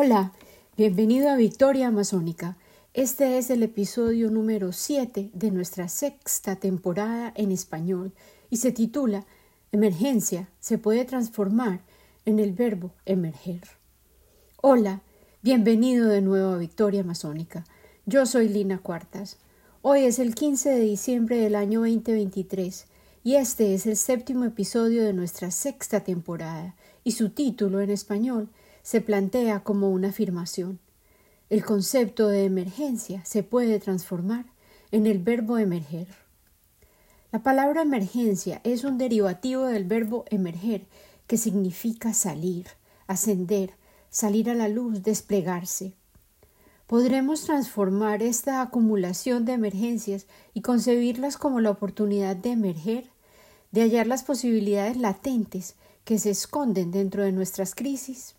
Hola, bienvenido a Victoria Amazónica. Este es el episodio número 7 de nuestra sexta temporada en español y se titula Emergencia se puede transformar en el verbo emerger. Hola, bienvenido de nuevo a Victoria Amazónica. Yo soy Lina Cuartas. Hoy es el 15 de diciembre del año 2023 y este es el séptimo episodio de nuestra sexta temporada y su título en español se plantea como una afirmación. El concepto de emergencia se puede transformar en el verbo emerger. La palabra emergencia es un derivativo del verbo emerger, que significa salir, ascender, salir a la luz, desplegarse. Podremos transformar esta acumulación de emergencias y concebirlas como la oportunidad de emerger, de hallar las posibilidades latentes que se esconden dentro de nuestras crisis.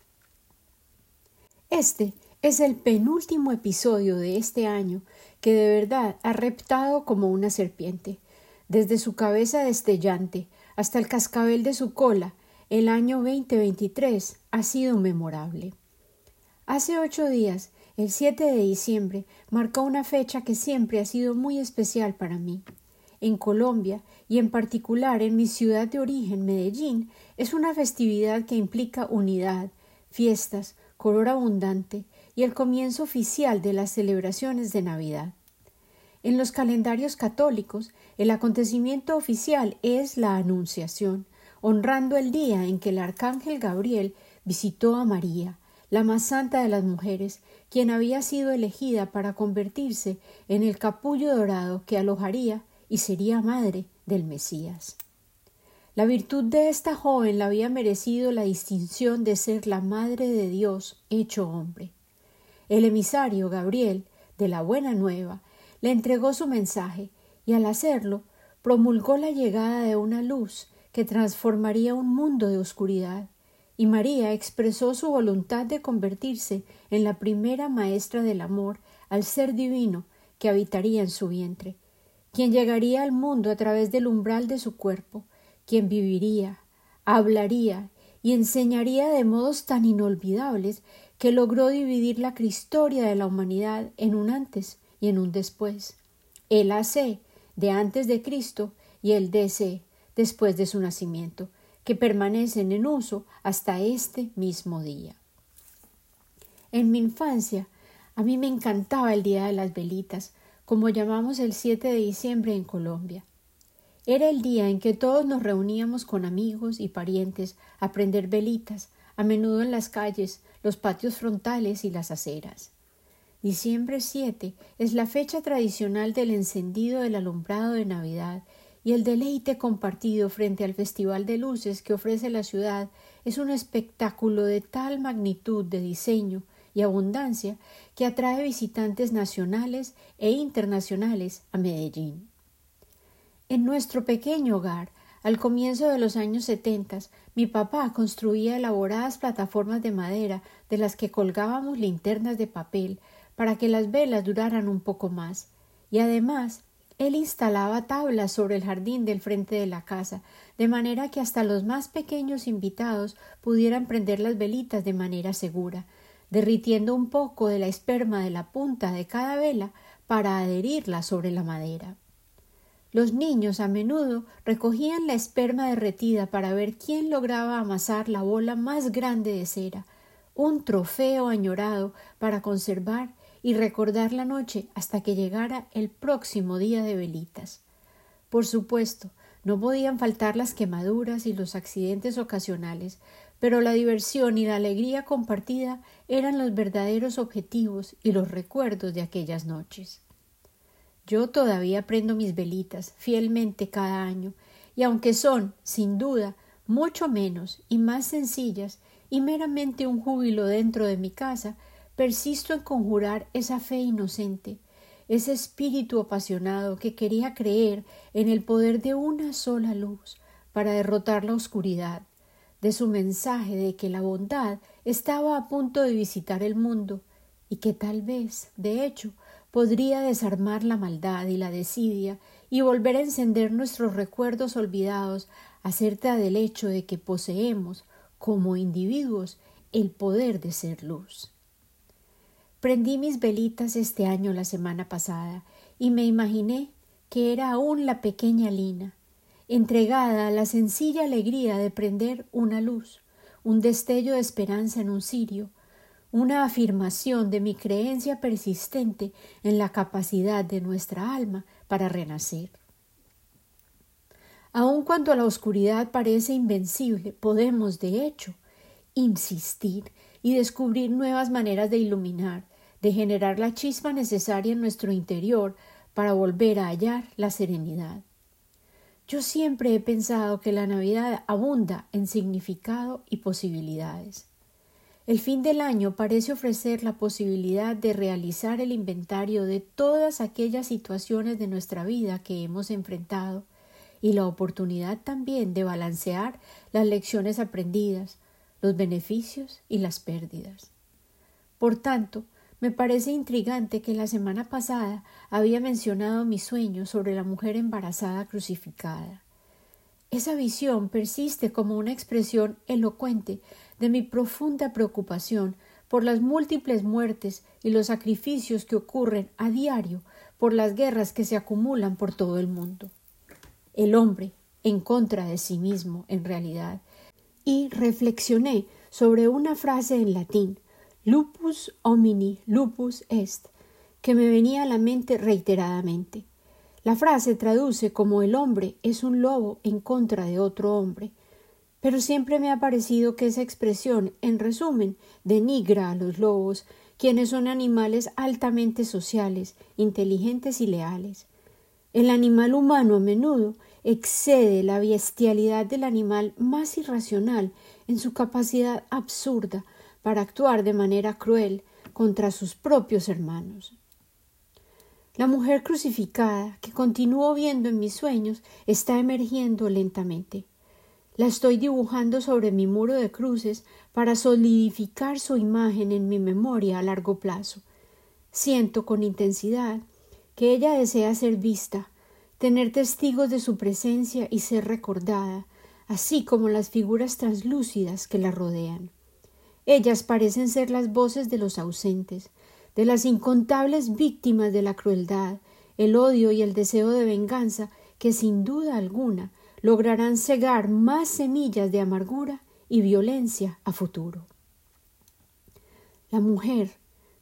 Este es el penúltimo episodio de este año que de verdad ha reptado como una serpiente. Desde su cabeza destellante hasta el cascabel de su cola, el año 2023 ha sido memorable. Hace ocho días, el 7 de diciembre, marcó una fecha que siempre ha sido muy especial para mí. En Colombia, y en particular en mi ciudad de origen, Medellín, es una festividad que implica unidad, fiestas, color abundante y el comienzo oficial de las celebraciones de Navidad. En los calendarios católicos, el acontecimiento oficial es la Anunciación, honrando el día en que el arcángel Gabriel visitó a María, la más santa de las mujeres, quien había sido elegida para convertirse en el capullo dorado que alojaría y sería madre del Mesías. La virtud de esta joven la había merecido la distinción de ser la Madre de Dios hecho hombre. El emisario Gabriel, de la Buena Nueva, le entregó su mensaje y al hacerlo promulgó la llegada de una luz que transformaría un mundo de oscuridad, y María expresó su voluntad de convertirse en la primera maestra del amor al ser divino que habitaría en su vientre, quien llegaría al mundo a través del umbral de su cuerpo, quien viviría, hablaría y enseñaría de modos tan inolvidables que logró dividir la historia de la humanidad en un antes y en un después. El AC de antes de Cristo y el DC después de su nacimiento, que permanecen en uso hasta este mismo día. En mi infancia, a mí me encantaba el Día de las Velitas, como llamamos el 7 de diciembre en Colombia. Era el día en que todos nos reuníamos con amigos y parientes a prender velitas, a menudo en las calles, los patios frontales y las aceras. Diciembre 7 es la fecha tradicional del encendido del alumbrado de Navidad y el deleite compartido frente al festival de luces que ofrece la ciudad es un espectáculo de tal magnitud de diseño y abundancia que atrae visitantes nacionales e internacionales a Medellín. En nuestro pequeño hogar, al comienzo de los años setentas, mi papá construía elaboradas plataformas de madera de las que colgábamos linternas de papel para que las velas duraran un poco más, y además él instalaba tablas sobre el jardín del frente de la casa, de manera que hasta los más pequeños invitados pudieran prender las velitas de manera segura, derritiendo un poco de la esperma de la punta de cada vela para adherirla sobre la madera. Los niños a menudo recogían la esperma derretida para ver quién lograba amasar la bola más grande de cera, un trofeo añorado para conservar y recordar la noche hasta que llegara el próximo día de velitas. Por supuesto, no podían faltar las quemaduras y los accidentes ocasionales, pero la diversión y la alegría compartida eran los verdaderos objetivos y los recuerdos de aquellas noches. Yo todavía prendo mis velitas fielmente cada año, y aunque son, sin duda, mucho menos y más sencillas y meramente un júbilo dentro de mi casa, persisto en conjurar esa fe inocente, ese espíritu apasionado que quería creer en el poder de una sola luz para derrotar la oscuridad, de su mensaje de que la bondad estaba a punto de visitar el mundo y que tal vez, de hecho, podría desarmar la maldad y la desidia y volver a encender nuestros recuerdos olvidados acerca del hecho de que poseemos, como individuos, el poder de ser luz. Prendí mis velitas este año la semana pasada y me imaginé que era aún la pequeña Lina, entregada a la sencilla alegría de prender una luz, un destello de esperanza en un cirio, una afirmación de mi creencia persistente en la capacidad de nuestra alma para renacer. Aun cuando la oscuridad parece invencible, podemos, de hecho, insistir y descubrir nuevas maneras de iluminar, de generar la chispa necesaria en nuestro interior para volver a hallar la serenidad. Yo siempre he pensado que la Navidad abunda en significado y posibilidades. El fin del año parece ofrecer la posibilidad de realizar el inventario de todas aquellas situaciones de nuestra vida que hemos enfrentado y la oportunidad también de balancear las lecciones aprendidas, los beneficios y las pérdidas. Por tanto, me parece intrigante que la semana pasada había mencionado mi sueño sobre la mujer embarazada crucificada. Esa visión persiste como una expresión elocuente de mi profunda preocupación por las múltiples muertes y los sacrificios que ocurren a diario por las guerras que se acumulan por todo el mundo. El hombre en contra de sí mismo, en realidad, y reflexioné sobre una frase en latín lupus homini lupus est que me venía a la mente reiteradamente. La frase traduce como el hombre es un lobo en contra de otro hombre, pero siempre me ha parecido que esa expresión, en resumen, denigra a los lobos, quienes son animales altamente sociales, inteligentes y leales. El animal humano a menudo excede la bestialidad del animal más irracional en su capacidad absurda para actuar de manera cruel contra sus propios hermanos. La mujer crucificada, que continúo viendo en mis sueños, está emergiendo lentamente. La estoy dibujando sobre mi muro de cruces para solidificar su imagen en mi memoria a largo plazo. Siento con intensidad que ella desea ser vista, tener testigos de su presencia y ser recordada, así como las figuras translúcidas que la rodean. Ellas parecen ser las voces de los ausentes, de las incontables víctimas de la crueldad, el odio y el deseo de venganza que sin duda alguna lograrán cegar más semillas de amargura y violencia a futuro. La mujer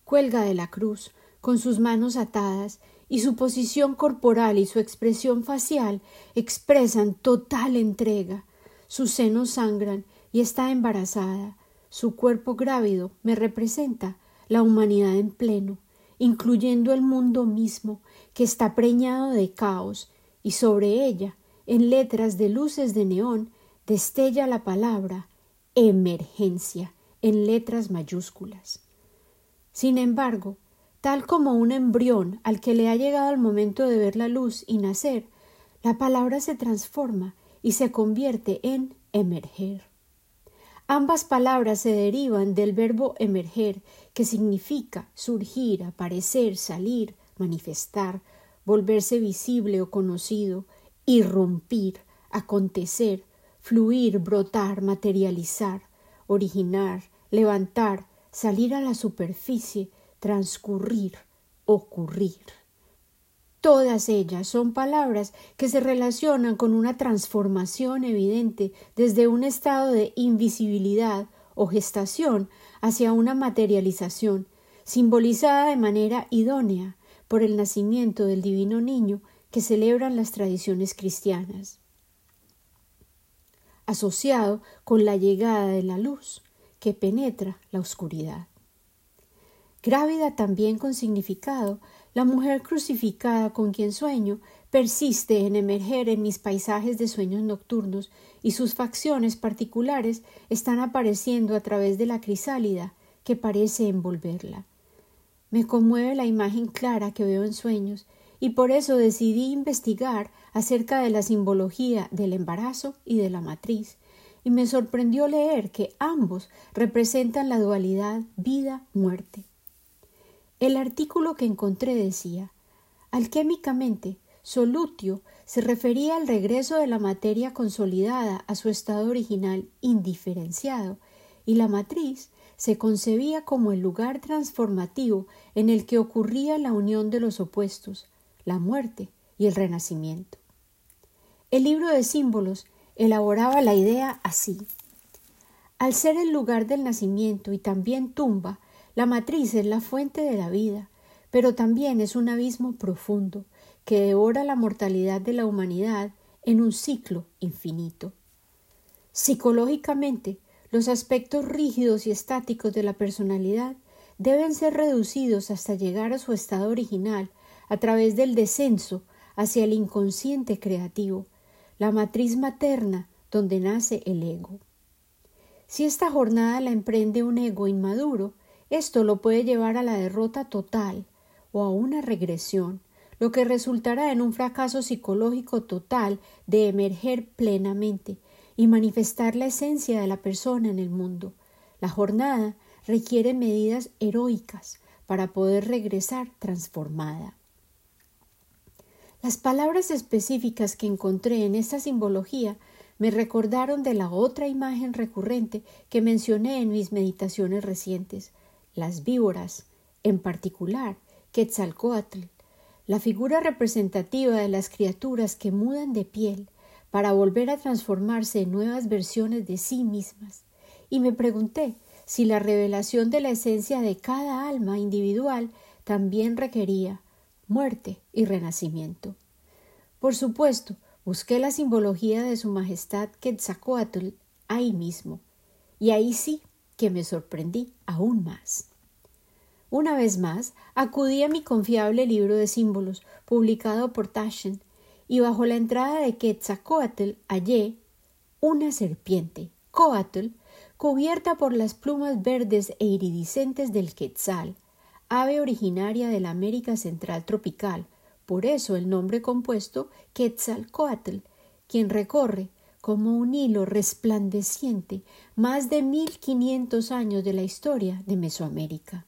cuelga de la cruz con sus manos atadas y su posición corporal y su expresión facial expresan total entrega. Sus senos sangran y está embarazada. Su cuerpo grávido me representa la humanidad en pleno, incluyendo el mundo mismo, que está preñado de caos, y sobre ella, en letras de luces de neón, destella la palabra emergencia en letras mayúsculas. Sin embargo, tal como un embrión al que le ha llegado el momento de ver la luz y nacer, la palabra se transforma y se convierte en emerger. Ambas palabras se derivan del verbo emerger, que significa surgir, aparecer, salir, manifestar, volverse visible o conocido, irrumpir, acontecer, fluir, brotar, materializar, originar, levantar, salir a la superficie, transcurrir, ocurrir. Todas ellas son palabras que se relacionan con una transformación evidente desde un estado de invisibilidad o gestación hacia una materialización, simbolizada de manera idónea por el nacimiento del divino niño que celebran las tradiciones cristianas, asociado con la llegada de la luz que penetra la oscuridad. Grávida también con significado la mujer crucificada con quien sueño persiste en emerger en mis paisajes de sueños nocturnos y sus facciones particulares están apareciendo a través de la crisálida que parece envolverla. Me conmueve la imagen clara que veo en sueños y por eso decidí investigar acerca de la simbología del embarazo y de la matriz, y me sorprendió leer que ambos representan la dualidad vida-muerte. El artículo que encontré decía alquímicamente solutio se refería al regreso de la materia consolidada a su estado original indiferenciado y la matriz se concebía como el lugar transformativo en el que ocurría la unión de los opuestos, la muerte y el renacimiento. El libro de símbolos elaboraba la idea así. Al ser el lugar del nacimiento y también tumba, la matriz es la fuente de la vida, pero también es un abismo profundo que devora la mortalidad de la humanidad en un ciclo infinito. Psicológicamente, los aspectos rígidos y estáticos de la personalidad deben ser reducidos hasta llegar a su estado original a través del descenso hacia el inconsciente creativo, la matriz materna donde nace el ego. Si esta jornada la emprende un ego inmaduro, esto lo puede llevar a la derrota total o a una regresión, lo que resultará en un fracaso psicológico total de emerger plenamente y manifestar la esencia de la persona en el mundo. La jornada requiere medidas heroicas para poder regresar transformada. Las palabras específicas que encontré en esta simbología me recordaron de la otra imagen recurrente que mencioné en mis meditaciones recientes, las víboras, en particular Quetzalcoatl, la figura representativa de las criaturas que mudan de piel para volver a transformarse en nuevas versiones de sí mismas, y me pregunté si la revelación de la esencia de cada alma individual también requería muerte y renacimiento. Por supuesto, busqué la simbología de su majestad Quetzalcoatl ahí mismo, y ahí sí que me sorprendí aún más. Una vez más, acudí a mi confiable libro de símbolos, publicado por Taschen, y bajo la entrada de Quetzalcoatl hallé una serpiente, Coatl, cubierta por las plumas verdes e iridiscentes del quetzal, ave originaria de la América Central tropical, por eso el nombre compuesto Quetzalcoatl, quien recorre como un hilo resplandeciente más de mil quinientos años de la historia de Mesoamérica.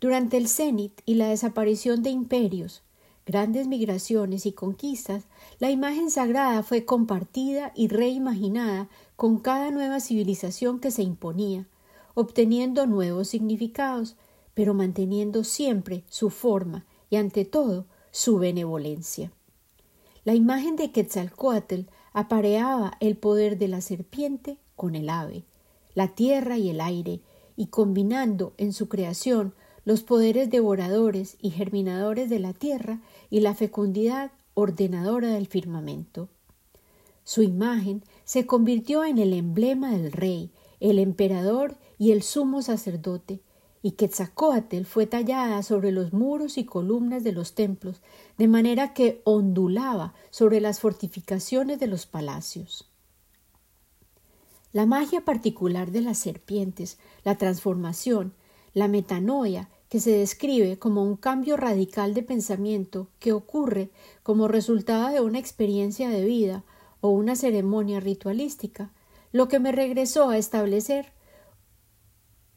Durante el cenit y la desaparición de imperios, grandes migraciones y conquistas, la imagen sagrada fue compartida y reimaginada con cada nueva civilización que se imponía, obteniendo nuevos significados, pero manteniendo siempre su forma y ante todo su benevolencia. La imagen de Quetzalcoatl apareaba el poder de la serpiente con el ave, la tierra y el aire, y combinando en su creación los poderes devoradores y germinadores de la tierra y la fecundidad ordenadora del firmamento. Su imagen se convirtió en el emblema del rey, el emperador y el sumo sacerdote, y Quetzalcoatl fue tallada sobre los muros y columnas de los templos, de manera que ondulaba sobre las fortificaciones de los palacios. La magia particular de las serpientes, la transformación, la metanoia, que se describe como un cambio radical de pensamiento que ocurre como resultado de una experiencia de vida o una ceremonia ritualística, lo que me regresó a establecer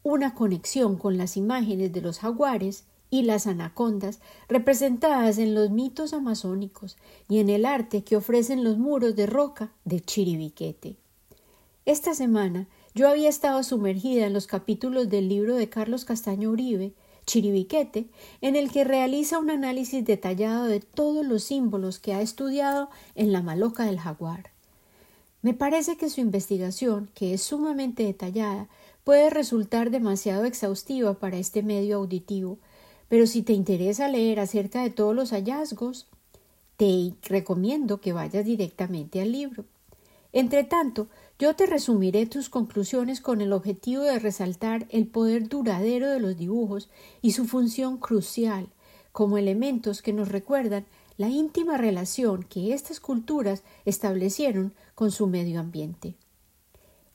una conexión con las imágenes de los jaguares y las anacondas representadas en los mitos amazónicos y en el arte que ofrecen los muros de roca de Chiribiquete. Esta semana yo había estado sumergida en los capítulos del libro de Carlos Castaño Uribe, Chiribiquete, en el que realiza un análisis detallado de todos los símbolos que ha estudiado en la maloca del jaguar. Me parece que su investigación, que es sumamente detallada, puede resultar demasiado exhaustiva para este medio auditivo, pero si te interesa leer acerca de todos los hallazgos, te recomiendo que vayas directamente al libro. Entre tanto, yo te resumiré tus conclusiones con el objetivo de resaltar el poder duradero de los dibujos y su función crucial como elementos que nos recuerdan la íntima relación que estas culturas establecieron con su medio ambiente.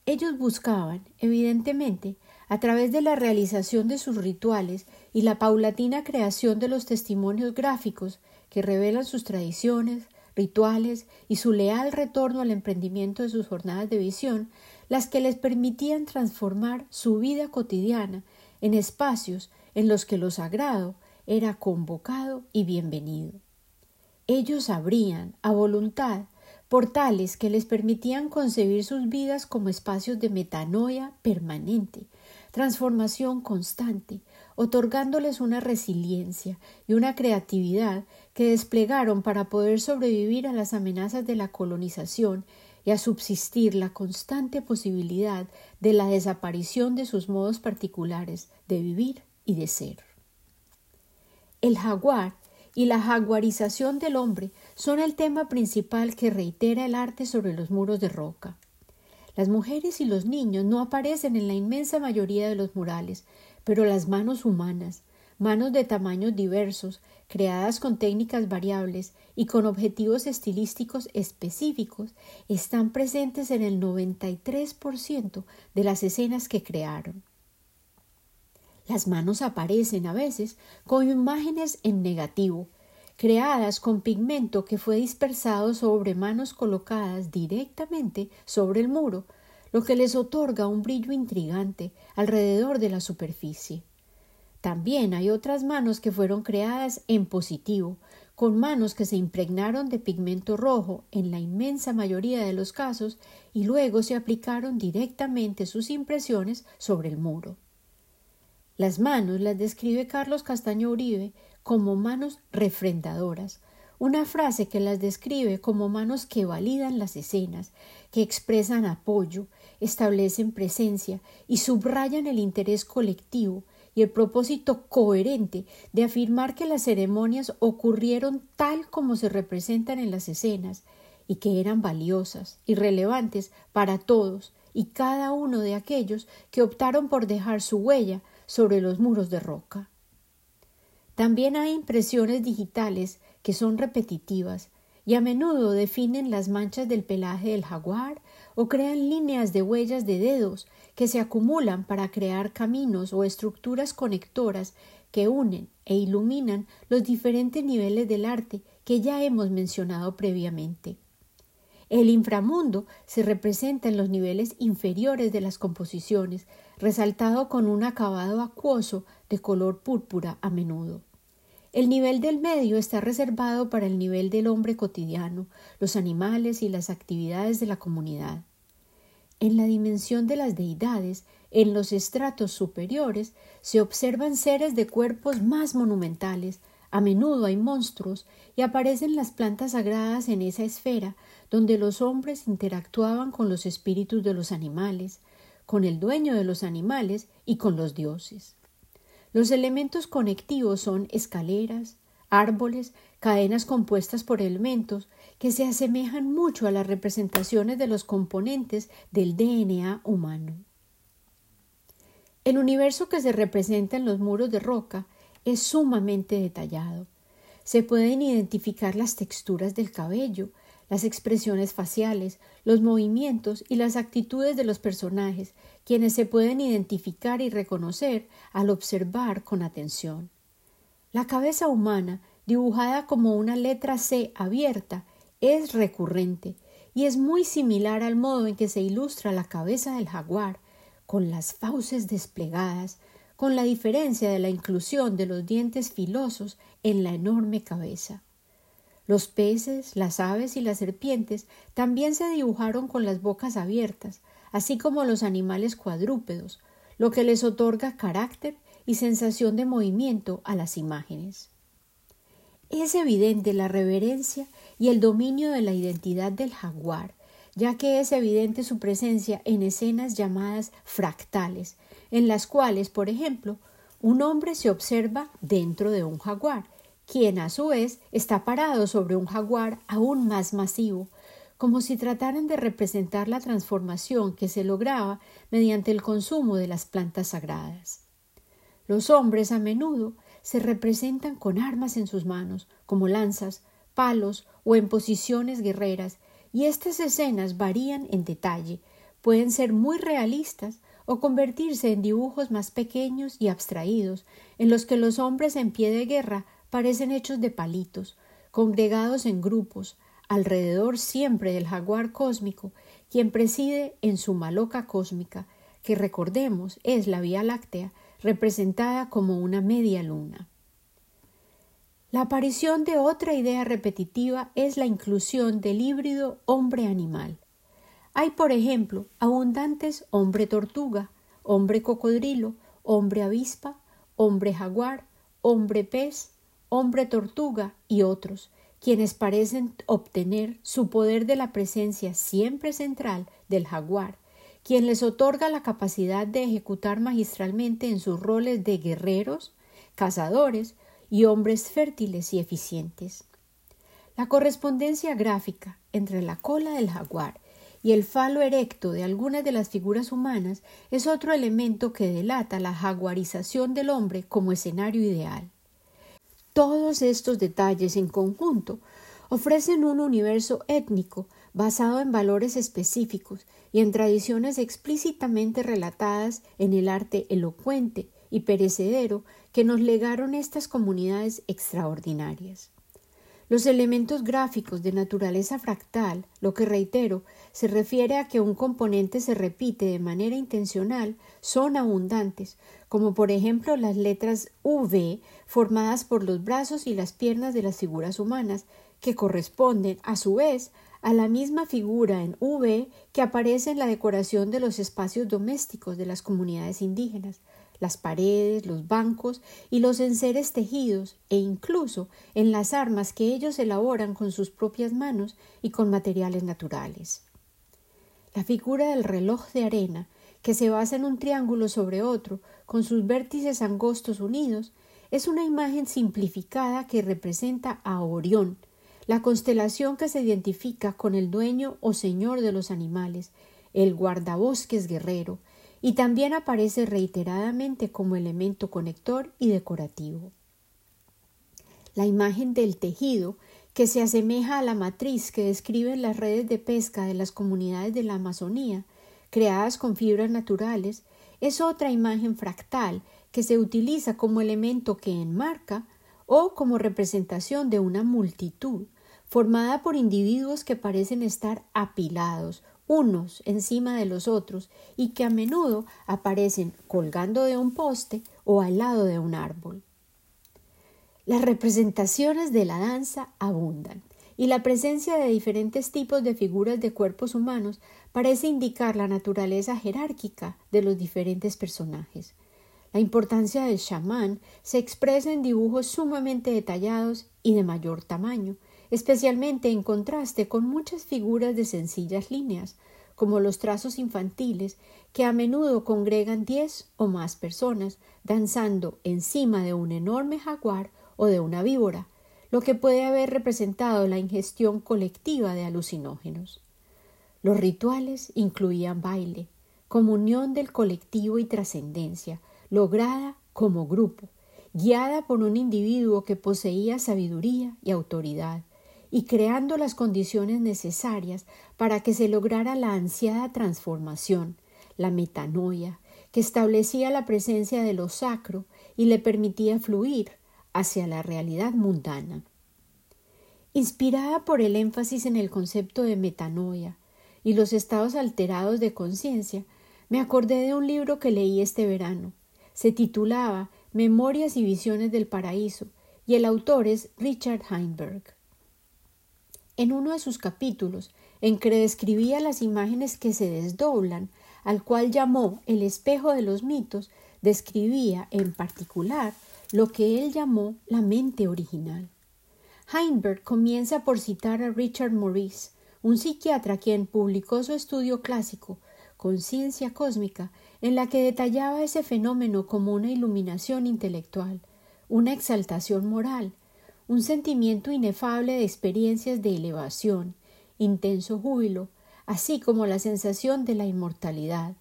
Ellos buscaban, evidentemente, a través de la realización de sus rituales y la paulatina creación de los testimonios gráficos que revelan sus tradiciones, rituales y su leal retorno al emprendimiento de sus jornadas de visión, las que les permitían transformar su vida cotidiana en espacios en los que lo sagrado era convocado y bienvenido. Ellos abrían, a voluntad, portales que les permitían concebir sus vidas como espacios de metanoia permanente, transformación constante, otorgándoles una resiliencia y una creatividad que desplegaron para poder sobrevivir a las amenazas de la colonización y a subsistir la constante posibilidad de la desaparición de sus modos particulares de vivir y de ser. El jaguar y la jaguarización del hombre son el tema principal que reitera el arte sobre los muros de roca. Las mujeres y los niños no aparecen en la inmensa mayoría de los murales, pero las manos humanas, manos de tamaños diversos, creadas con técnicas variables y con objetivos estilísticos específicos, están presentes en el 93% de las escenas que crearon. Las manos aparecen a veces con imágenes en negativo, creadas con pigmento que fue dispersado sobre manos colocadas directamente sobre el muro, lo que les otorga un brillo intrigante alrededor de la superficie. También hay otras manos que fueron creadas en positivo, con manos que se impregnaron de pigmento rojo en la inmensa mayoría de los casos y luego se aplicaron directamente sus impresiones sobre el muro. Las manos las describe Carlos Castaño Uribe como manos refrendadoras, una frase que las describe como manos que validan las escenas, que expresan apoyo, establecen presencia y subrayan el interés colectivo y el propósito coherente de afirmar que las ceremonias ocurrieron tal como se representan en las escenas y que eran valiosas y relevantes para todos y cada uno de aquellos que optaron por dejar su huella sobre los muros de roca. También hay impresiones digitales que son repetitivas y a menudo definen las manchas del pelaje del jaguar o crean líneas de huellas de dedos que se acumulan para crear caminos o estructuras conectoras que unen e iluminan los diferentes niveles del arte que ya hemos mencionado previamente. El inframundo se representa en los niveles inferiores de las composiciones, resaltado con un acabado acuoso de color púrpura a menudo. El nivel del medio está reservado para el nivel del hombre cotidiano, los animales y las actividades de la comunidad. En la dimensión de las deidades, en los estratos superiores, se observan seres de cuerpos más monumentales, a menudo hay monstruos, y aparecen las plantas sagradas en esa esfera donde los hombres interactuaban con los espíritus de los animales, con el dueño de los animales y con los dioses. Los elementos conectivos son escaleras, árboles, cadenas compuestas por elementos que se asemejan mucho a las representaciones de los componentes del DNA humano. El universo que se representa en los muros de roca es sumamente detallado. Se pueden identificar las texturas del cabello, las expresiones faciales, los movimientos y las actitudes de los personajes, quienes se pueden identificar y reconocer al observar con atención. La cabeza humana, dibujada como una letra C abierta, es recurrente y es muy similar al modo en que se ilustra la cabeza del jaguar, con las fauces desplegadas, con la diferencia de la inclusión de los dientes filosos en la enorme cabeza. Los peces, las aves y las serpientes también se dibujaron con las bocas abiertas, así como los animales cuadrúpedos, lo que les otorga carácter y sensación de movimiento a las imágenes. Es evidente la reverencia y el dominio de la identidad del jaguar, ya que es evidente su presencia en escenas llamadas fractales, en las cuales, por ejemplo, un hombre se observa dentro de un jaguar, quien a su vez está parado sobre un jaguar aún más masivo, como si trataran de representar la transformación que se lograba mediante el consumo de las plantas sagradas. Los hombres a menudo se representan con armas en sus manos, como lanzas, palos o en posiciones guerreras, y estas escenas varían en detalle, pueden ser muy realistas o convertirse en dibujos más pequeños y abstraídos, en los que los hombres en pie de guerra parecen hechos de palitos, congregados en grupos, alrededor siempre del jaguar cósmico, quien preside en su maloca cósmica, que recordemos es la Vía Láctea, representada como una media luna. La aparición de otra idea repetitiva es la inclusión del híbrido hombre-animal. Hay, por ejemplo, abundantes hombre-tortuga hombre cocodrilo, hombre avispa, hombre tortuga y otros, quienes parecen obtener su poder de la presencia siempre central del jaguar, quien les otorga la capacidad de ejecutar magistralmente en sus roles de guerreros, cazadores y hombres fértiles y eficientes. La correspondencia gráfica entre la cola del jaguar y el falo erecto de algunas de las figuras humanas es otro elemento que delata la jaguarización del hombre como escenario ideal. Todos estos detalles en conjunto ofrecen un universo étnico basado en valores específicos y en tradiciones explícitamente relatadas en el arte elocuente y perecedero que nos legaron estas comunidades extraordinarias. Los elementos gráficos de naturaleza fractal, lo que reitero, se refiere a que un componente se repite de manera intencional, son abundantes, como por ejemplo las letras V formadas por los brazos y las piernas de las figuras humanas, que corresponden, a su vez, a la misma figura en V que aparece en la decoración de los espacios domésticos de las comunidades indígenas, las paredes, los bancos y los enseres tejidos e incluso en las armas que ellos elaboran con sus propias manos y con materiales naturales. La figura del reloj de arena, que se basa en un triángulo sobre otro, con sus vértices angostos unidos, es una imagen simplificada que representa a Orión, la constelación que se identifica con el dueño o señor de los animales, el guardabosques guerrero, y también aparece reiteradamente como elemento conector y decorativo. La imagen del tejido, que se asemeja a la matriz que describen las redes de pesca de las comunidades de la Amazonía, creadas con fibras naturales, es otra imagen fractal que se utiliza como elemento que enmarca o como representación de una multitud, formada por individuos que parecen estar apilados unos encima de los otros y que a menudo aparecen colgando de un poste o al lado de un árbol. Las representaciones de la danza abundan y la presencia de diferentes tipos de figuras de cuerpos humanos parece indicar la naturaleza jerárquica de los diferentes personajes. La importancia del chamán se expresa en dibujos sumamente detallados y de mayor tamaño, especialmente en contraste con muchas figuras de sencillas líneas, como los trazos infantiles, que a menudo congregan diez o más personas danzando encima de un enorme jaguar o de una víbora, lo que puede haber representado la ingestión colectiva de alucinógenos. Los rituales incluían baile, comunión del colectivo y trascendencia, lograda como grupo, guiada por un individuo que poseía sabiduría y autoridad, y creando las condiciones necesarias para que se lograra la ansiada transformación, la metanoia, que establecía la presencia de lo sacro y le permitía fluir hacia la realidad mundana. Inspirada por el énfasis en el concepto de metanoia y los estados alterados de conciencia, me acordé de un libro que leí este verano. Se titulaba Memorias y Visiones del Paraíso y el autor es Richard Heinberg. En uno de sus capítulos, en que describía las imágenes que se desdoblan, al cual llamó el espejo de los mitos, describía en particular lo que él llamó la mente original. Heinberg comienza por citar a Richard Maurice, un psiquiatra quien publicó su estudio clásico, Conciencia Cósmica, en la que detallaba ese fenómeno como una iluminación intelectual, una exaltación moral, un sentimiento inefable de experiencias de elevación, intenso júbilo, así como la sensación de la inmortalidad,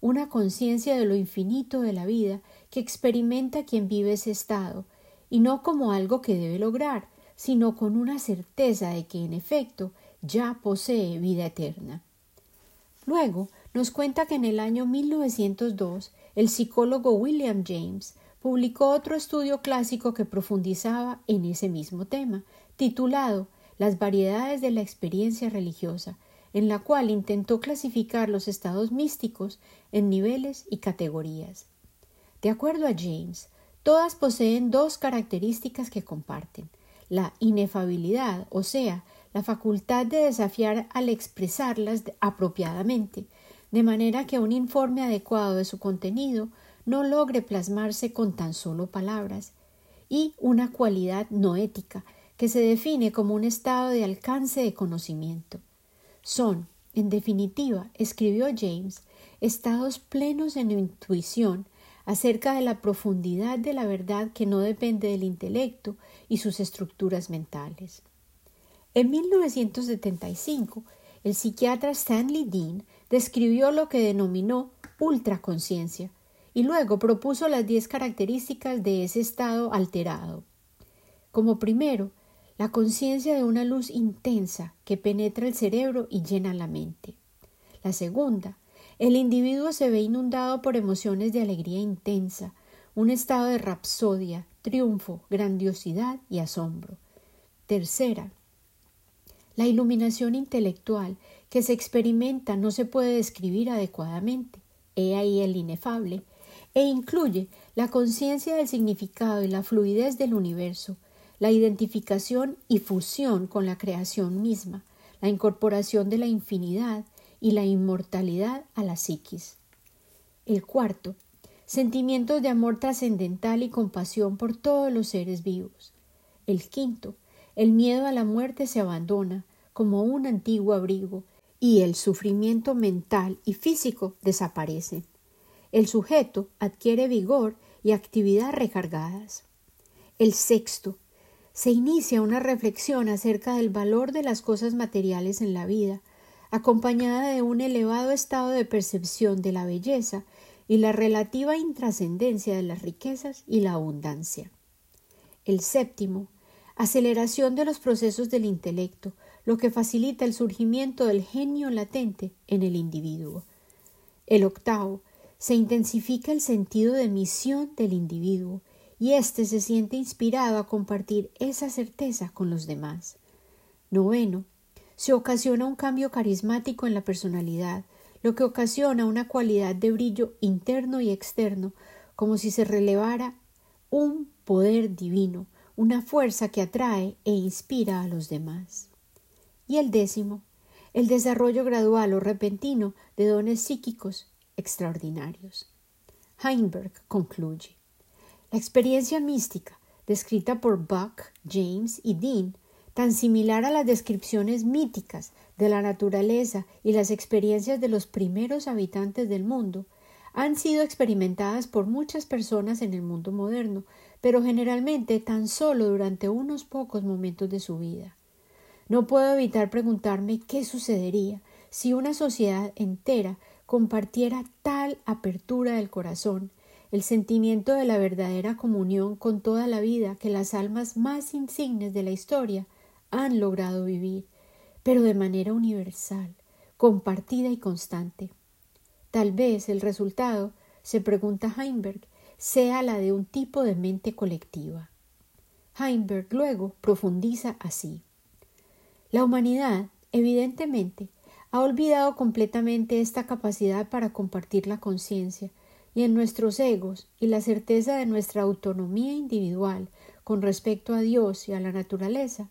una conciencia de lo infinito de la vida que experimenta quien vive ese estado, y no como algo que debe lograr, sino con una certeza de que en efecto ya posee vida eterna. Luego nos cuenta que en el año 1902 el psicólogo William James publicó otro estudio clásico que profundizaba en ese mismo tema, titulado Las variedades de la experiencia religiosa, en la cual intentó clasificar los estados místicos en niveles y categorías. De acuerdo a James, todas poseen dos características que comparten la inefabilidad, o sea, la facultad de desafiar al expresarlas apropiadamente, de manera que un informe adecuado de su contenido no logre plasmarse con tan solo palabras, y una cualidad no ética, que se define como un estado de alcance de conocimiento. Son, en definitiva, escribió James, estados plenos en intuición acerca de la profundidad de la verdad que no depende del intelecto y sus estructuras mentales. En 1975, el psiquiatra Stanley Dean describió lo que denominó ultraconciencia y luego propuso las diez características de ese estado alterado. Como primero, la conciencia de una luz intensa que penetra el cerebro y llena la mente. La segunda, el individuo se ve inundado por emociones de alegría intensa, un estado de rapsodia, triunfo, grandiosidad y asombro. Tercera, la iluminación intelectual que se experimenta no se puede describir adecuadamente. He ahí el inefable, e incluye la conciencia del significado y la fluidez del universo, la identificación y fusión con la creación misma, la incorporación de la infinidad y la inmortalidad a la psiquis. El cuarto, sentimientos de amor trascendental y compasión por todos los seres vivos. El quinto, el miedo a la muerte se abandona como un antiguo abrigo y el sufrimiento mental y físico desaparece. El sujeto adquiere vigor y actividad recargadas. El sexto, se inicia una reflexión acerca del valor de las cosas materiales en la vida, acompañada de un elevado estado de percepción de la belleza y la relativa intrascendencia de las riquezas y la abundancia. El séptimo, aceleración de los procesos del intelecto, lo que facilita el surgimiento del genio latente en el individuo. El octavo, se intensifica el sentido de misión del individuo y éste se siente inspirado a compartir esa certeza con los demás. Noveno, se ocasiona un cambio carismático en la personalidad, lo que ocasiona una cualidad de brillo interno y externo, como si se relevara un poder divino, una fuerza que atrae e inspira a los demás. Y el décimo, el desarrollo gradual o repentino de dones psíquicos extraordinarios. Heinberg concluye. La experiencia mística, descrita por Buck, James y Dean, tan similar a las descripciones míticas de la naturaleza y las experiencias de los primeros habitantes del mundo, han sido experimentadas por muchas personas en el mundo moderno, pero generalmente tan solo durante unos pocos momentos de su vida. No puedo evitar preguntarme qué sucedería si una sociedad entera compartiera tal apertura del corazón el sentimiento de la verdadera comunión con toda la vida que las almas más insignes de la historia han logrado vivir, pero de manera universal, compartida y constante. Tal vez el resultado, se pregunta Heinberg, sea la de un tipo de mente colectiva. Heinberg luego profundiza así. La humanidad, evidentemente, ha olvidado completamente esta capacidad para compartir la conciencia y en nuestros egos y la certeza de nuestra autonomía individual con respecto a Dios y a la naturaleza,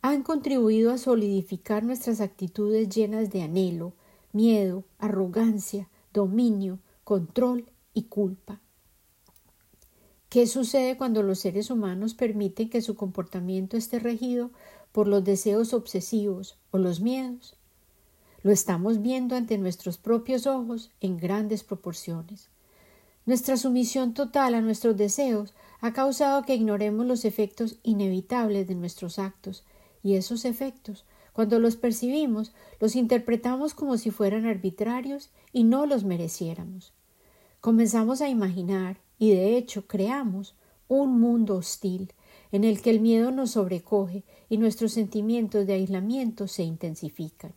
han contribuido a solidificar nuestras actitudes llenas de anhelo, miedo, arrogancia, dominio, control y culpa. ¿Qué sucede cuando los seres humanos permiten que su comportamiento esté regido por los deseos obsesivos o los miedos? Lo estamos viendo ante nuestros propios ojos en grandes proporciones. Nuestra sumisión total a nuestros deseos ha causado que ignoremos los efectos inevitables de nuestros actos, y esos efectos, cuando los percibimos, los interpretamos como si fueran arbitrarios y no los mereciéramos. Comenzamos a imaginar, y de hecho creamos, un mundo hostil, en el que el miedo nos sobrecoge y nuestros sentimientos de aislamiento se intensifican.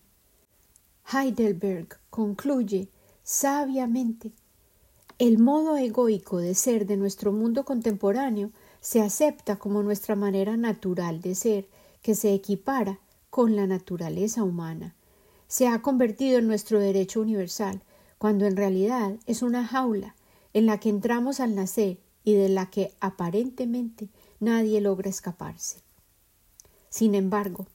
Heidelberg concluye sabiamente el modo egoico de ser de nuestro mundo contemporáneo se acepta como nuestra manera natural de ser, que se equipara con la naturaleza humana. Se ha convertido en nuestro derecho universal, cuando en realidad es una jaula en la que entramos al nacer y de la que aparentemente nadie logra escaparse. Sin embargo,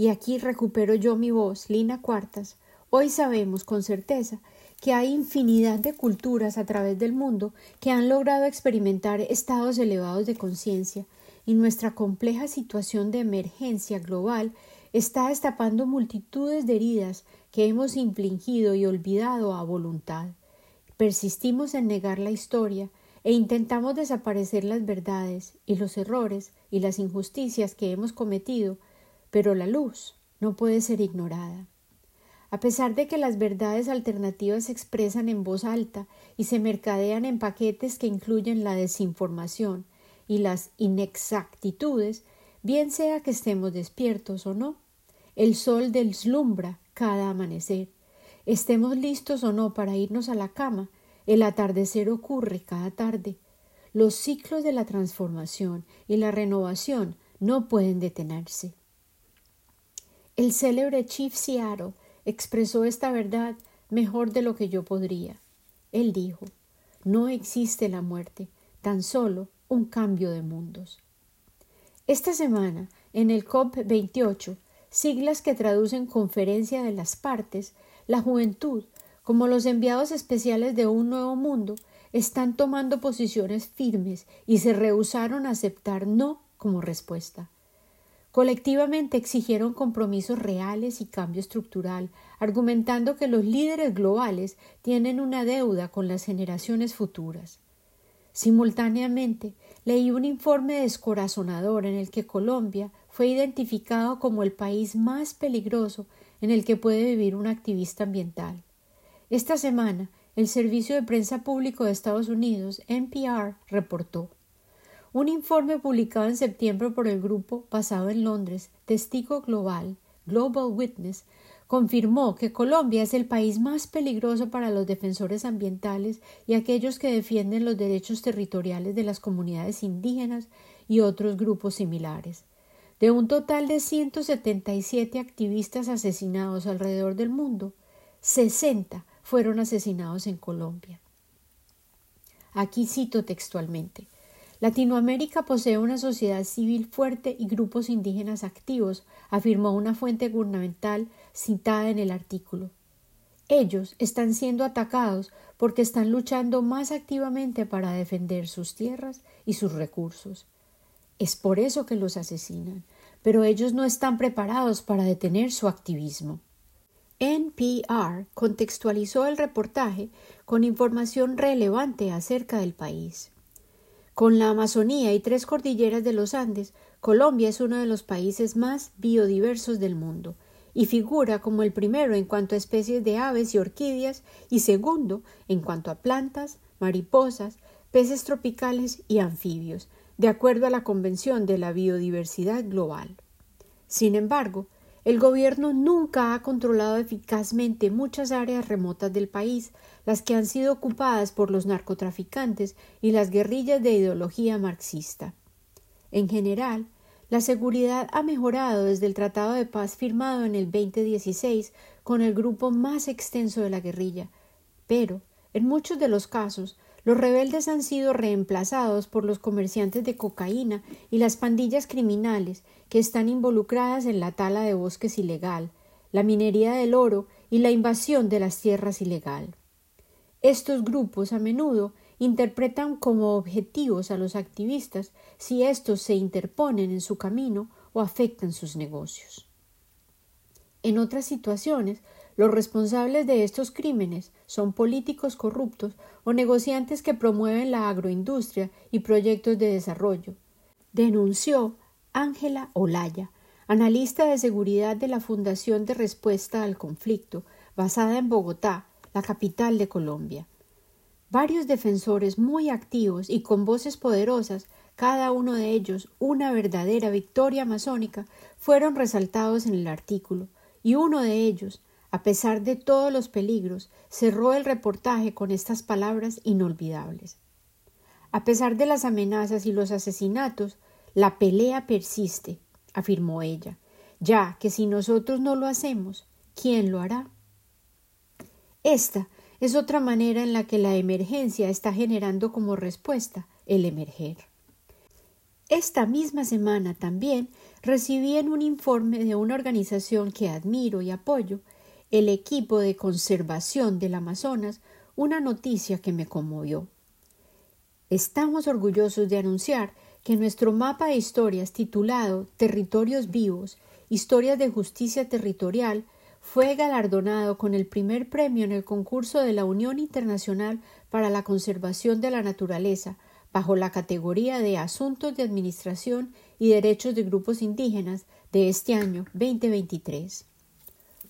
y aquí recupero yo mi voz, Lina Cuartas, Hoy sabemos con certeza que hay infinidad de culturas a través del mundo que han logrado experimentar estados elevados de conciencia, y nuestra compleja situación de emergencia global está destapando multitudes de heridas que hemos infligido y olvidado a voluntad. Persistimos en negar la historia e intentamos desaparecer las verdades y los errores y las injusticias que hemos cometido, pero la luz no puede ser ignorada. A pesar de que las verdades alternativas se expresan en voz alta y se mercadean en paquetes que incluyen la desinformación y las inexactitudes, bien sea que estemos despiertos o no, el sol deslumbra cada amanecer. Estemos listos o no para irnos a la cama, el atardecer ocurre cada tarde. Los ciclos de la transformación y la renovación no pueden detenerse. El célebre Chief Seattle expresó esta verdad mejor de lo que yo podría. Él dijo No existe la muerte, tan solo un cambio de mundos. Esta semana, en el COP28, siglas que traducen Conferencia de las Partes, la juventud, como los enviados especiales de un nuevo mundo, están tomando posiciones firmes y se rehusaron a aceptar no como respuesta. Colectivamente exigieron compromisos reales y cambio estructural, argumentando que los líderes globales tienen una deuda con las generaciones futuras. Simultáneamente, leí un informe descorazonador en el que Colombia fue identificado como el país más peligroso en el que puede vivir un activista ambiental. Esta semana, el Servicio de Prensa Público de Estados Unidos, NPR, reportó un informe publicado en septiembre por el grupo basado en Londres, Testigo Global, Global Witness, confirmó que Colombia es el país más peligroso para los defensores ambientales y aquellos que defienden los derechos territoriales de las comunidades indígenas y otros grupos similares. De un total de 177 activistas asesinados alrededor del mundo, 60 fueron asesinados en Colombia. Aquí cito textualmente Latinoamérica posee una sociedad civil fuerte y grupos indígenas activos, afirmó una fuente gubernamental citada en el artículo. Ellos están siendo atacados porque están luchando más activamente para defender sus tierras y sus recursos. Es por eso que los asesinan, pero ellos no están preparados para detener su activismo. NPR contextualizó el reportaje con información relevante acerca del país. Con la Amazonía y tres cordilleras de los Andes, Colombia es uno de los países más biodiversos del mundo y figura como el primero en cuanto a especies de aves y orquídeas y segundo en cuanto a plantas, mariposas, peces tropicales y anfibios, de acuerdo a la Convención de la Biodiversidad Global. Sin embargo, el gobierno nunca ha controlado eficazmente muchas áreas remotas del país, las que han sido ocupadas por los narcotraficantes y las guerrillas de ideología marxista. En general, la seguridad ha mejorado desde el Tratado de Paz firmado en el 2016 con el grupo más extenso de la guerrilla, pero, en muchos de los casos, los rebeldes han sido reemplazados por los comerciantes de cocaína y las pandillas criminales que están involucradas en la tala de bosques ilegal, la minería del oro y la invasión de las tierras ilegal. Estos grupos a menudo interpretan como objetivos a los activistas si estos se interponen en su camino o afectan sus negocios. En otras situaciones, los responsables de estos crímenes son políticos corruptos o negociantes que promueven la agroindustria y proyectos de desarrollo, denunció Ángela Olaya, analista de seguridad de la Fundación de Respuesta al Conflicto, basada en Bogotá, la capital de Colombia. Varios defensores muy activos y con voces poderosas, cada uno de ellos una verdadera victoria masónica, fueron resaltados en el artículo, y uno de ellos, a pesar de todos los peligros, cerró el reportaje con estas palabras inolvidables. A pesar de las amenazas y los asesinatos, la pelea persiste, afirmó ella, ya que si nosotros no lo hacemos, ¿quién lo hará? Esta es otra manera en la que la emergencia está generando como respuesta el emerger. Esta misma semana también recibí en un informe de una organización que admiro y apoyo el equipo de conservación del Amazonas una noticia que me conmovió. Estamos orgullosos de anunciar que nuestro mapa de historias titulado Territorios Vivos, Historias de Justicia Territorial, fue galardonado con el primer premio en el concurso de la Unión Internacional para la Conservación de la Naturaleza, bajo la categoría de Asuntos de Administración y Derechos de Grupos Indígenas de este año 2023.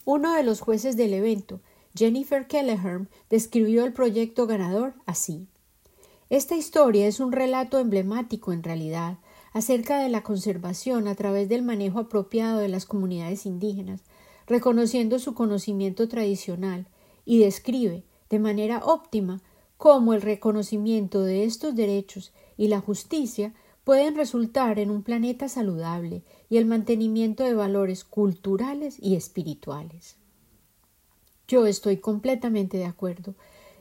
Uno de los jueces del evento, Jennifer Kelleher, describió el proyecto ganador así. Esta historia es un relato emblemático en realidad acerca de la conservación a través del manejo apropiado de las comunidades indígenas, reconociendo su conocimiento tradicional, y describe de manera óptima cómo el reconocimiento de estos derechos y la justicia pueden resultar en un planeta saludable y el mantenimiento de valores culturales y espirituales. Yo estoy completamente de acuerdo.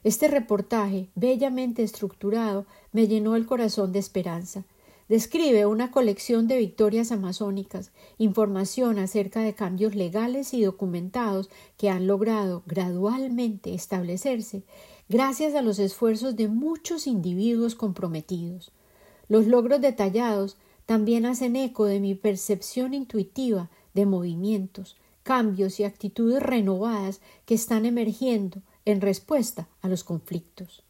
Este reportaje, bellamente estructurado, me llenó el corazón de esperanza. Describe una colección de victorias amazónicas, información acerca de cambios legales y documentados que han logrado gradualmente establecerse gracias a los esfuerzos de muchos individuos comprometidos. Los logros detallados también hacen eco de mi percepción intuitiva de movimientos, cambios y actitudes renovadas que están emergiendo en respuesta a los conflictos.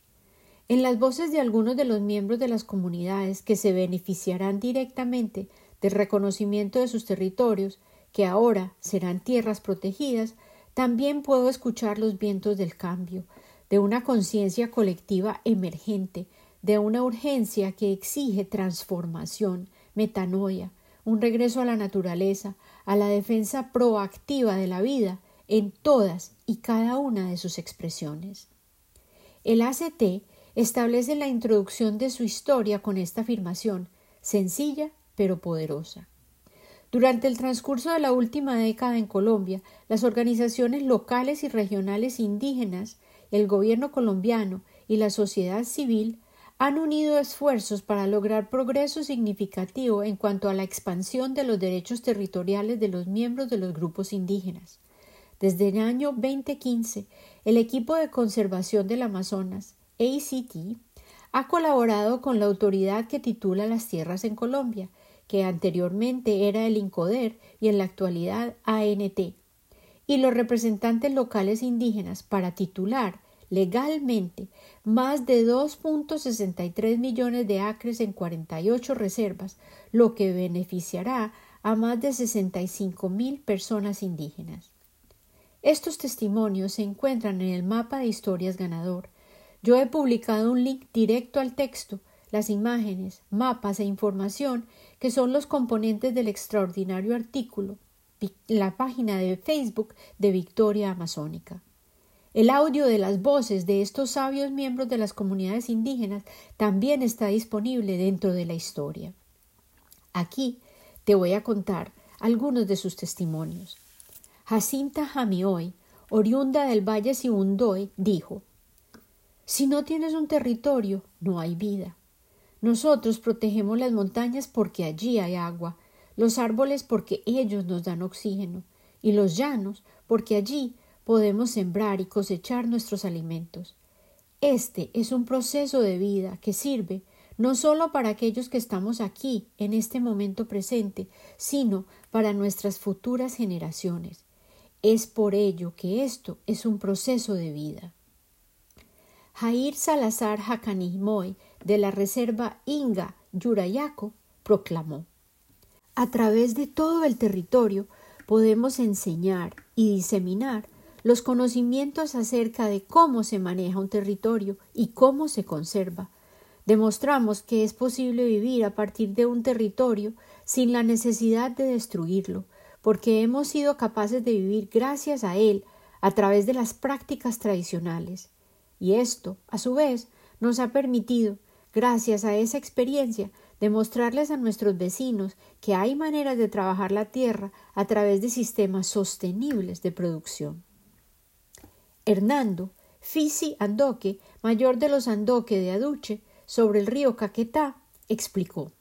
En las voces de algunos de los miembros de las comunidades que se beneficiarán directamente del reconocimiento de sus territorios, que ahora serán tierras protegidas, también puedo escuchar los vientos del cambio, de una conciencia colectiva emergente, de una urgencia que exige transformación, metanoia, un regreso a la naturaleza, a la defensa proactiva de la vida en todas y cada una de sus expresiones. El ACT establece la introducción de su historia con esta afirmación, sencilla pero poderosa. Durante el transcurso de la última década en Colombia, las organizaciones locales y regionales indígenas, el gobierno colombiano y la sociedad civil han unido esfuerzos para lograr progreso significativo en cuanto a la expansión de los derechos territoriales de los miembros de los grupos indígenas. Desde el año 2015, el equipo de conservación del Amazonas, ACT, ha colaborado con la autoridad que titula las tierras en Colombia, que anteriormente era el INCODER y en la actualidad ANT, y los representantes locales indígenas para titular legalmente más de 2.63 millones de acres en 48 reservas, lo que beneficiará a más de 65 mil personas indígenas. Estos testimonios se encuentran en el mapa de historias ganador. Yo he publicado un link directo al texto, las imágenes, mapas e información que son los componentes del extraordinario artículo, la página de Facebook de Victoria Amazónica. El audio de las voces de estos sabios miembros de las comunidades indígenas también está disponible dentro de la historia. Aquí te voy a contar algunos de sus testimonios. Jacinta Jamioy, oriunda del Valle Sibundoy, dijo Si no tienes un territorio, no hay vida. Nosotros protegemos las montañas porque allí hay agua, los árboles porque ellos nos dan oxígeno, y los llanos porque allí podemos sembrar y cosechar nuestros alimentos. Este es un proceso de vida que sirve no solo para aquellos que estamos aquí en este momento presente, sino para nuestras futuras generaciones. Es por ello que esto es un proceso de vida. Jair Salazar Hakanihmoy de la Reserva Inga Yurayaco proclamó A través de todo el territorio podemos enseñar y diseminar los conocimientos acerca de cómo se maneja un territorio y cómo se conserva. Demostramos que es posible vivir a partir de un territorio sin la necesidad de destruirlo, porque hemos sido capaces de vivir gracias a él a través de las prácticas tradicionales. Y esto, a su vez, nos ha permitido, gracias a esa experiencia, demostrarles a nuestros vecinos que hay maneras de trabajar la tierra a través de sistemas sostenibles de producción. Hernando, Fisi Andoque, mayor de los Andoque de Aduche, sobre el río Caquetá, explicó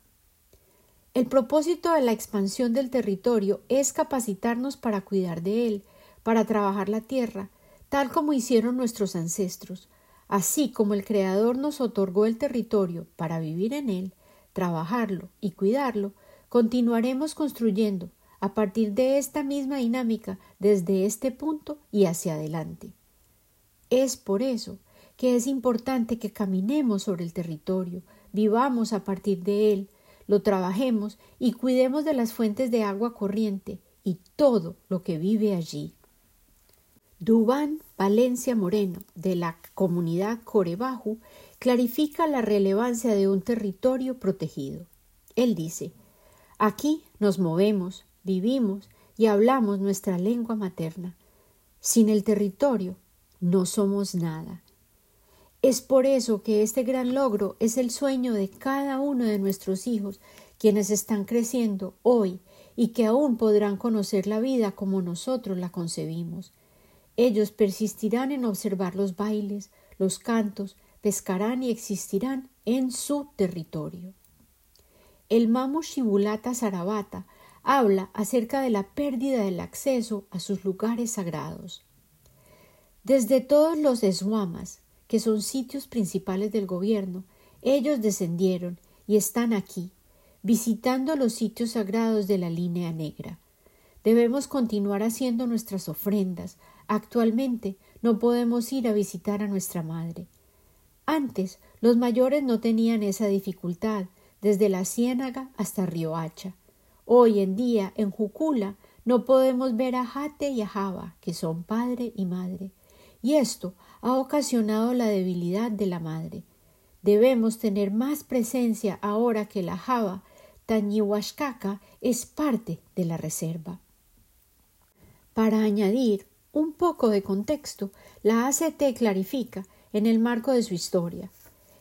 El propósito de la expansión del territorio es capacitarnos para cuidar de él, para trabajar la tierra, tal como hicieron nuestros ancestros, así como el Creador nos otorgó el territorio para vivir en él, trabajarlo y cuidarlo, continuaremos construyendo a partir de esta misma dinámica desde este punto y hacia adelante. Es por eso que es importante que caminemos sobre el territorio, vivamos a partir de él, lo trabajemos y cuidemos de las fuentes de agua corriente y todo lo que vive allí. Dubán Valencia Moreno, de la comunidad Corebajo, clarifica la relevancia de un territorio protegido. Él dice Aquí nos movemos, vivimos y hablamos nuestra lengua materna. Sin el territorio no somos nada. Es por eso que este gran logro es el sueño de cada uno de nuestros hijos, quienes están creciendo hoy y que aún podrán conocer la vida como nosotros la concebimos. Ellos persistirán en observar los bailes, los cantos, pescarán y existirán en su territorio. El Mamo Shibulata Sarabata habla acerca de la pérdida del acceso a sus lugares sagrados. Desde todos los eswamas, que son sitios principales del gobierno, ellos descendieron y están aquí, visitando los sitios sagrados de la línea negra. Debemos continuar haciendo nuestras ofrendas, Actualmente no podemos ir a visitar a nuestra madre. Antes los mayores no tenían esa dificultad, desde la Ciénaga hasta Riohacha. Hoy en día, en Jucula, no podemos ver a Jate y a Java, que son padre y madre. Y esto ha ocasionado la debilidad de la madre. Debemos tener más presencia ahora que la Java, Tañihuascaca, es parte de la reserva. Para añadir, un poco de contexto, la ACT clarifica, en el marco de su historia,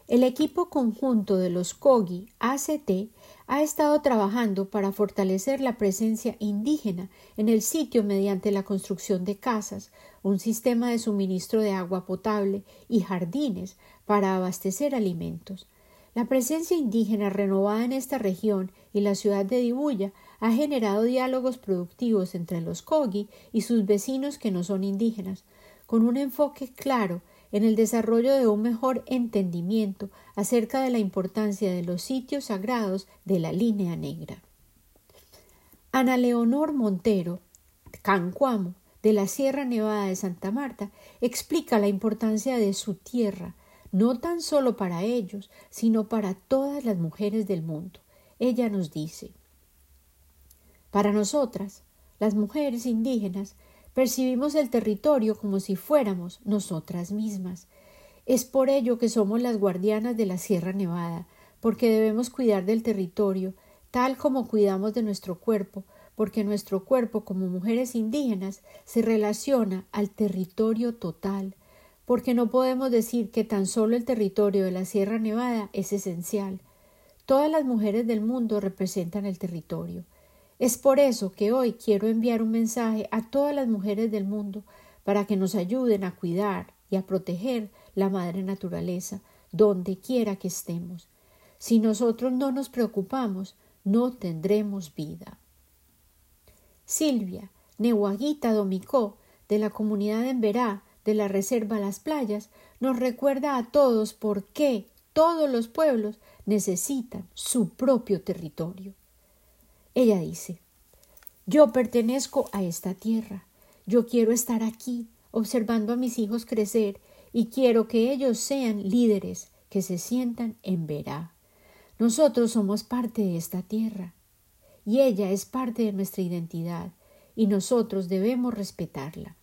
el equipo conjunto de los COGI ACT ha estado trabajando para fortalecer la presencia indígena en el sitio mediante la construcción de casas, un sistema de suministro de agua potable y jardines para abastecer alimentos. La presencia indígena renovada en esta región y la ciudad de Dibuya ha generado diálogos productivos entre los Kogi y sus vecinos que no son indígenas, con un enfoque claro en el desarrollo de un mejor entendimiento acerca de la importancia de los sitios sagrados de la línea negra. Ana Leonor Montero, Cancuamo, de la Sierra Nevada de Santa Marta, explica la importancia de su tierra, no tan solo para ellos, sino para todas las mujeres del mundo. Ella nos dice para nosotras, las mujeres indígenas, percibimos el territorio como si fuéramos nosotras mismas. Es por ello que somos las guardianas de la Sierra Nevada, porque debemos cuidar del territorio, tal como cuidamos de nuestro cuerpo, porque nuestro cuerpo como mujeres indígenas se relaciona al territorio total, porque no podemos decir que tan solo el territorio de la Sierra Nevada es esencial. Todas las mujeres del mundo representan el territorio. Es por eso que hoy quiero enviar un mensaje a todas las mujeres del mundo para que nos ayuden a cuidar y a proteger la madre naturaleza donde quiera que estemos. Si nosotros no nos preocupamos, no tendremos vida. Silvia, Nehuaguita Domicó, de la comunidad de Emberá, de la Reserva Las Playas, nos recuerda a todos por qué todos los pueblos necesitan su propio territorio. Ella dice Yo pertenezco a esta tierra, yo quiero estar aquí, observando a mis hijos crecer, y quiero que ellos sean líderes, que se sientan en verá. Nosotros somos parte de esta tierra, y ella es parte de nuestra identidad, y nosotros debemos respetarla.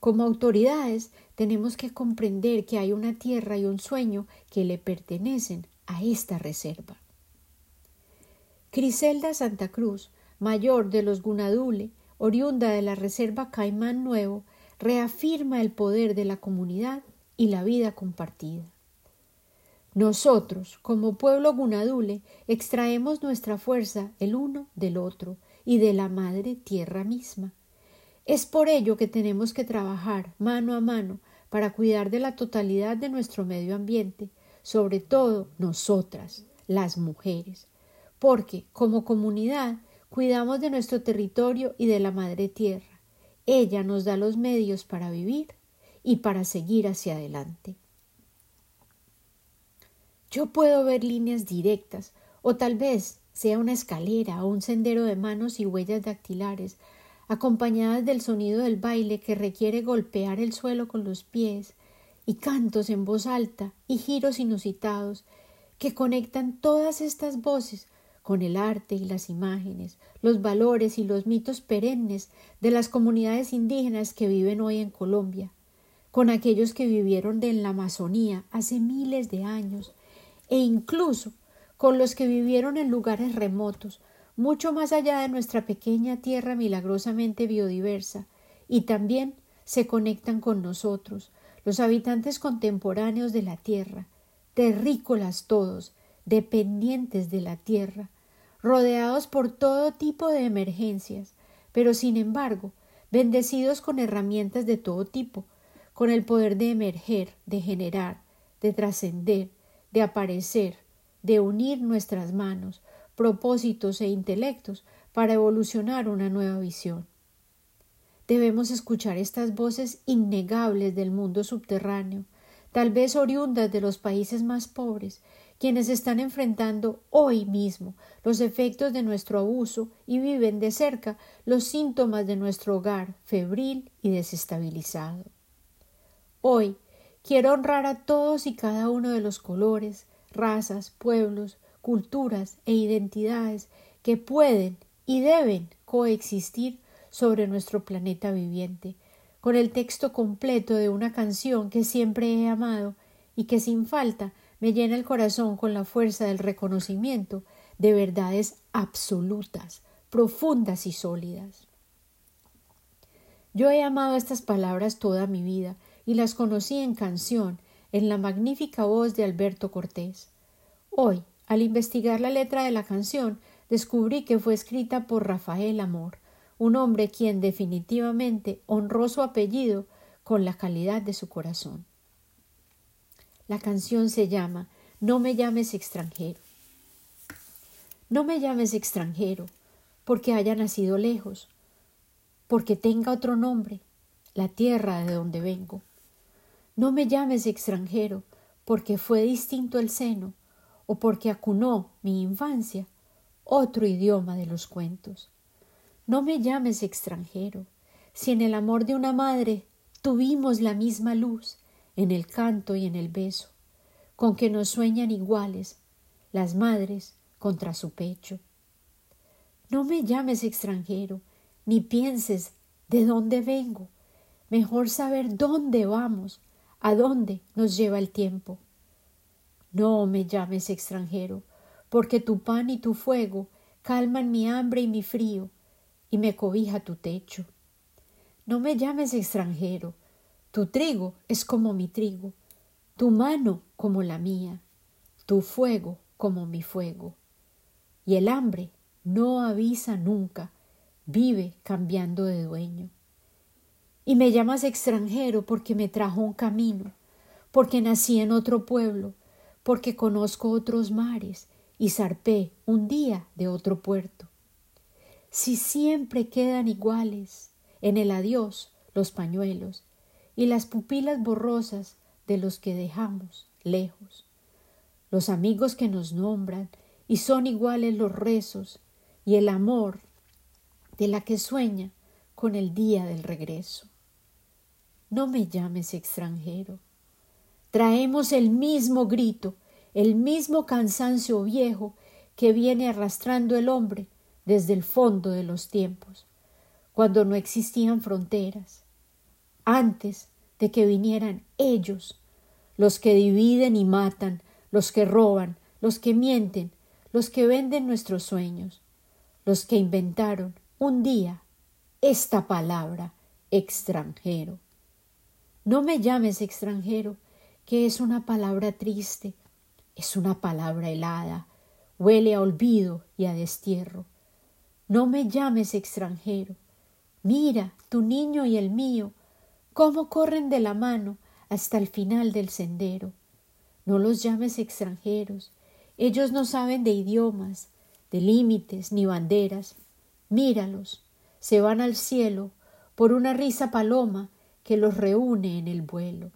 Como autoridades tenemos que comprender que hay una tierra y un sueño que le pertenecen a esta reserva. Criselda Santa Cruz, mayor de los Gunadule, oriunda de la Reserva Caimán Nuevo, reafirma el poder de la comunidad y la vida compartida. Nosotros, como pueblo Gunadule, extraemos nuestra fuerza el uno del otro y de la madre tierra misma. Es por ello que tenemos que trabajar mano a mano para cuidar de la totalidad de nuestro medio ambiente, sobre todo nosotras, las mujeres, porque como comunidad cuidamos de nuestro territorio y de la madre tierra, ella nos da los medios para vivir y para seguir hacia adelante. Yo puedo ver líneas directas, o tal vez sea una escalera o un sendero de manos y huellas dactilares, acompañadas del sonido del baile que requiere golpear el suelo con los pies, y cantos en voz alta y giros inusitados que conectan todas estas voces con el arte y las imágenes, los valores y los mitos perennes de las comunidades indígenas que viven hoy en Colombia, con aquellos que vivieron en la Amazonía hace miles de años, e incluso con los que vivieron en lugares remotos, mucho más allá de nuestra pequeña tierra milagrosamente biodiversa, y también se conectan con nosotros, los habitantes contemporáneos de la tierra, terrícolas todos, dependientes de la tierra, rodeados por todo tipo de emergencias, pero sin embargo, bendecidos con herramientas de todo tipo, con el poder de emerger, de generar, de trascender, de aparecer, de unir nuestras manos, propósitos e intelectos para evolucionar una nueva visión. Debemos escuchar estas voces innegables del mundo subterráneo, tal vez oriundas de los países más pobres, quienes están enfrentando hoy mismo los efectos de nuestro abuso y viven de cerca los síntomas de nuestro hogar febril y desestabilizado. Hoy quiero honrar a todos y cada uno de los colores, razas, pueblos, culturas e identidades que pueden y deben coexistir sobre nuestro planeta viviente, con el texto completo de una canción que siempre he amado y que sin falta me llena el corazón con la fuerza del reconocimiento de verdades absolutas, profundas y sólidas. Yo he amado estas palabras toda mi vida y las conocí en canción, en la magnífica voz de Alberto Cortés. Hoy, al investigar la letra de la canción, descubrí que fue escrita por Rafael Amor, un hombre quien definitivamente honró su apellido con la calidad de su corazón. La canción se llama No me llames extranjero. No me llames extranjero porque haya nacido lejos, porque tenga otro nombre, la tierra de donde vengo. No me llames extranjero porque fue distinto el seno, o porque acunó mi infancia otro idioma de los cuentos. No me llames extranjero, si en el amor de una madre tuvimos la misma luz, en el canto y en el beso, con que nos sueñan iguales las madres contra su pecho. No me llames extranjero, ni pienses de dónde vengo, mejor saber dónde vamos, a dónde nos lleva el tiempo. No me llames extranjero, porque tu pan y tu fuego calman mi hambre y mi frío, y me cobija tu techo. No me llames extranjero, tu trigo es como mi trigo, tu mano como la mía, tu fuego como mi fuego. Y el hambre no avisa nunca, vive cambiando de dueño. Y me llamas extranjero porque me trajo un camino, porque nací en otro pueblo, porque conozco otros mares y zarpé un día de otro puerto si siempre quedan iguales en el adiós los pañuelos y las pupilas borrosas de los que dejamos lejos, los amigos que nos nombran y son iguales los rezos y el amor de la que sueña con el día del regreso. No me llames extranjero. Traemos el mismo grito, el mismo cansancio viejo que viene arrastrando el hombre desde el fondo de los tiempos, cuando no existían fronteras, antes de que vinieran ellos, los que dividen y matan, los que roban, los que mienten, los que venden nuestros sueños, los que inventaron un día esta palabra extranjero. No me llames extranjero, que es una palabra triste, es una palabra helada, huele a olvido y a destierro. No me llames extranjero. Mira, tu niño y el mío, cómo corren de la mano hasta el final del sendero. No los llames extranjeros. Ellos no saben de idiomas, de límites ni banderas. Míralos, se van al cielo por una risa paloma que los reúne en el vuelo.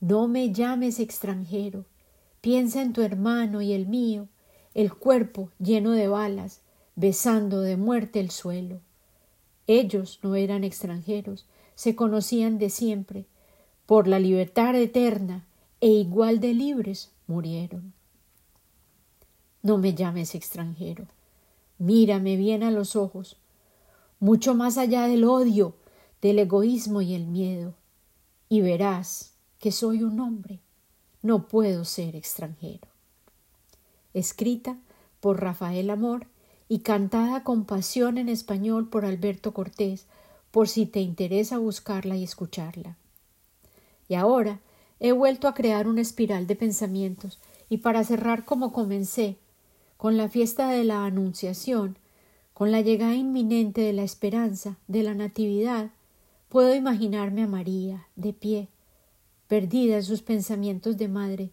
No me llames extranjero, piensa en tu hermano y el mío, el cuerpo lleno de balas, besando de muerte el suelo. Ellos no eran extranjeros, se conocían de siempre, por la libertad eterna e igual de libres murieron. No me llames extranjero, mírame bien a los ojos, mucho más allá del odio, del egoísmo y el miedo, y verás que soy un hombre, no puedo ser extranjero. Escrita por Rafael Amor y cantada con pasión en español por Alberto Cortés, por si te interesa buscarla y escucharla. Y ahora he vuelto a crear una espiral de pensamientos, y para cerrar como comencé, con la fiesta de la Anunciación, con la llegada inminente de la esperanza, de la Natividad, puedo imaginarme a María, de pie, perdida en sus pensamientos de madre,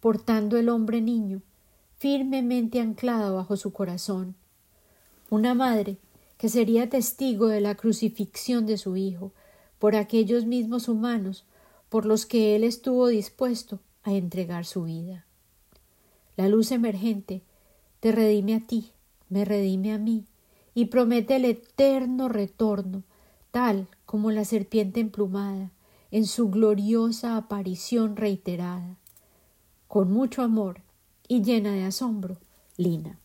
portando el hombre niño, firmemente anclado bajo su corazón. Una madre que sería testigo de la crucifixión de su hijo, por aquellos mismos humanos por los que él estuvo dispuesto a entregar su vida. La luz emergente te redime a ti, me redime a mí, y promete el eterno retorno, tal como la serpiente emplumada, en su gloriosa aparición reiterada. Con mucho amor y llena de asombro, Lina.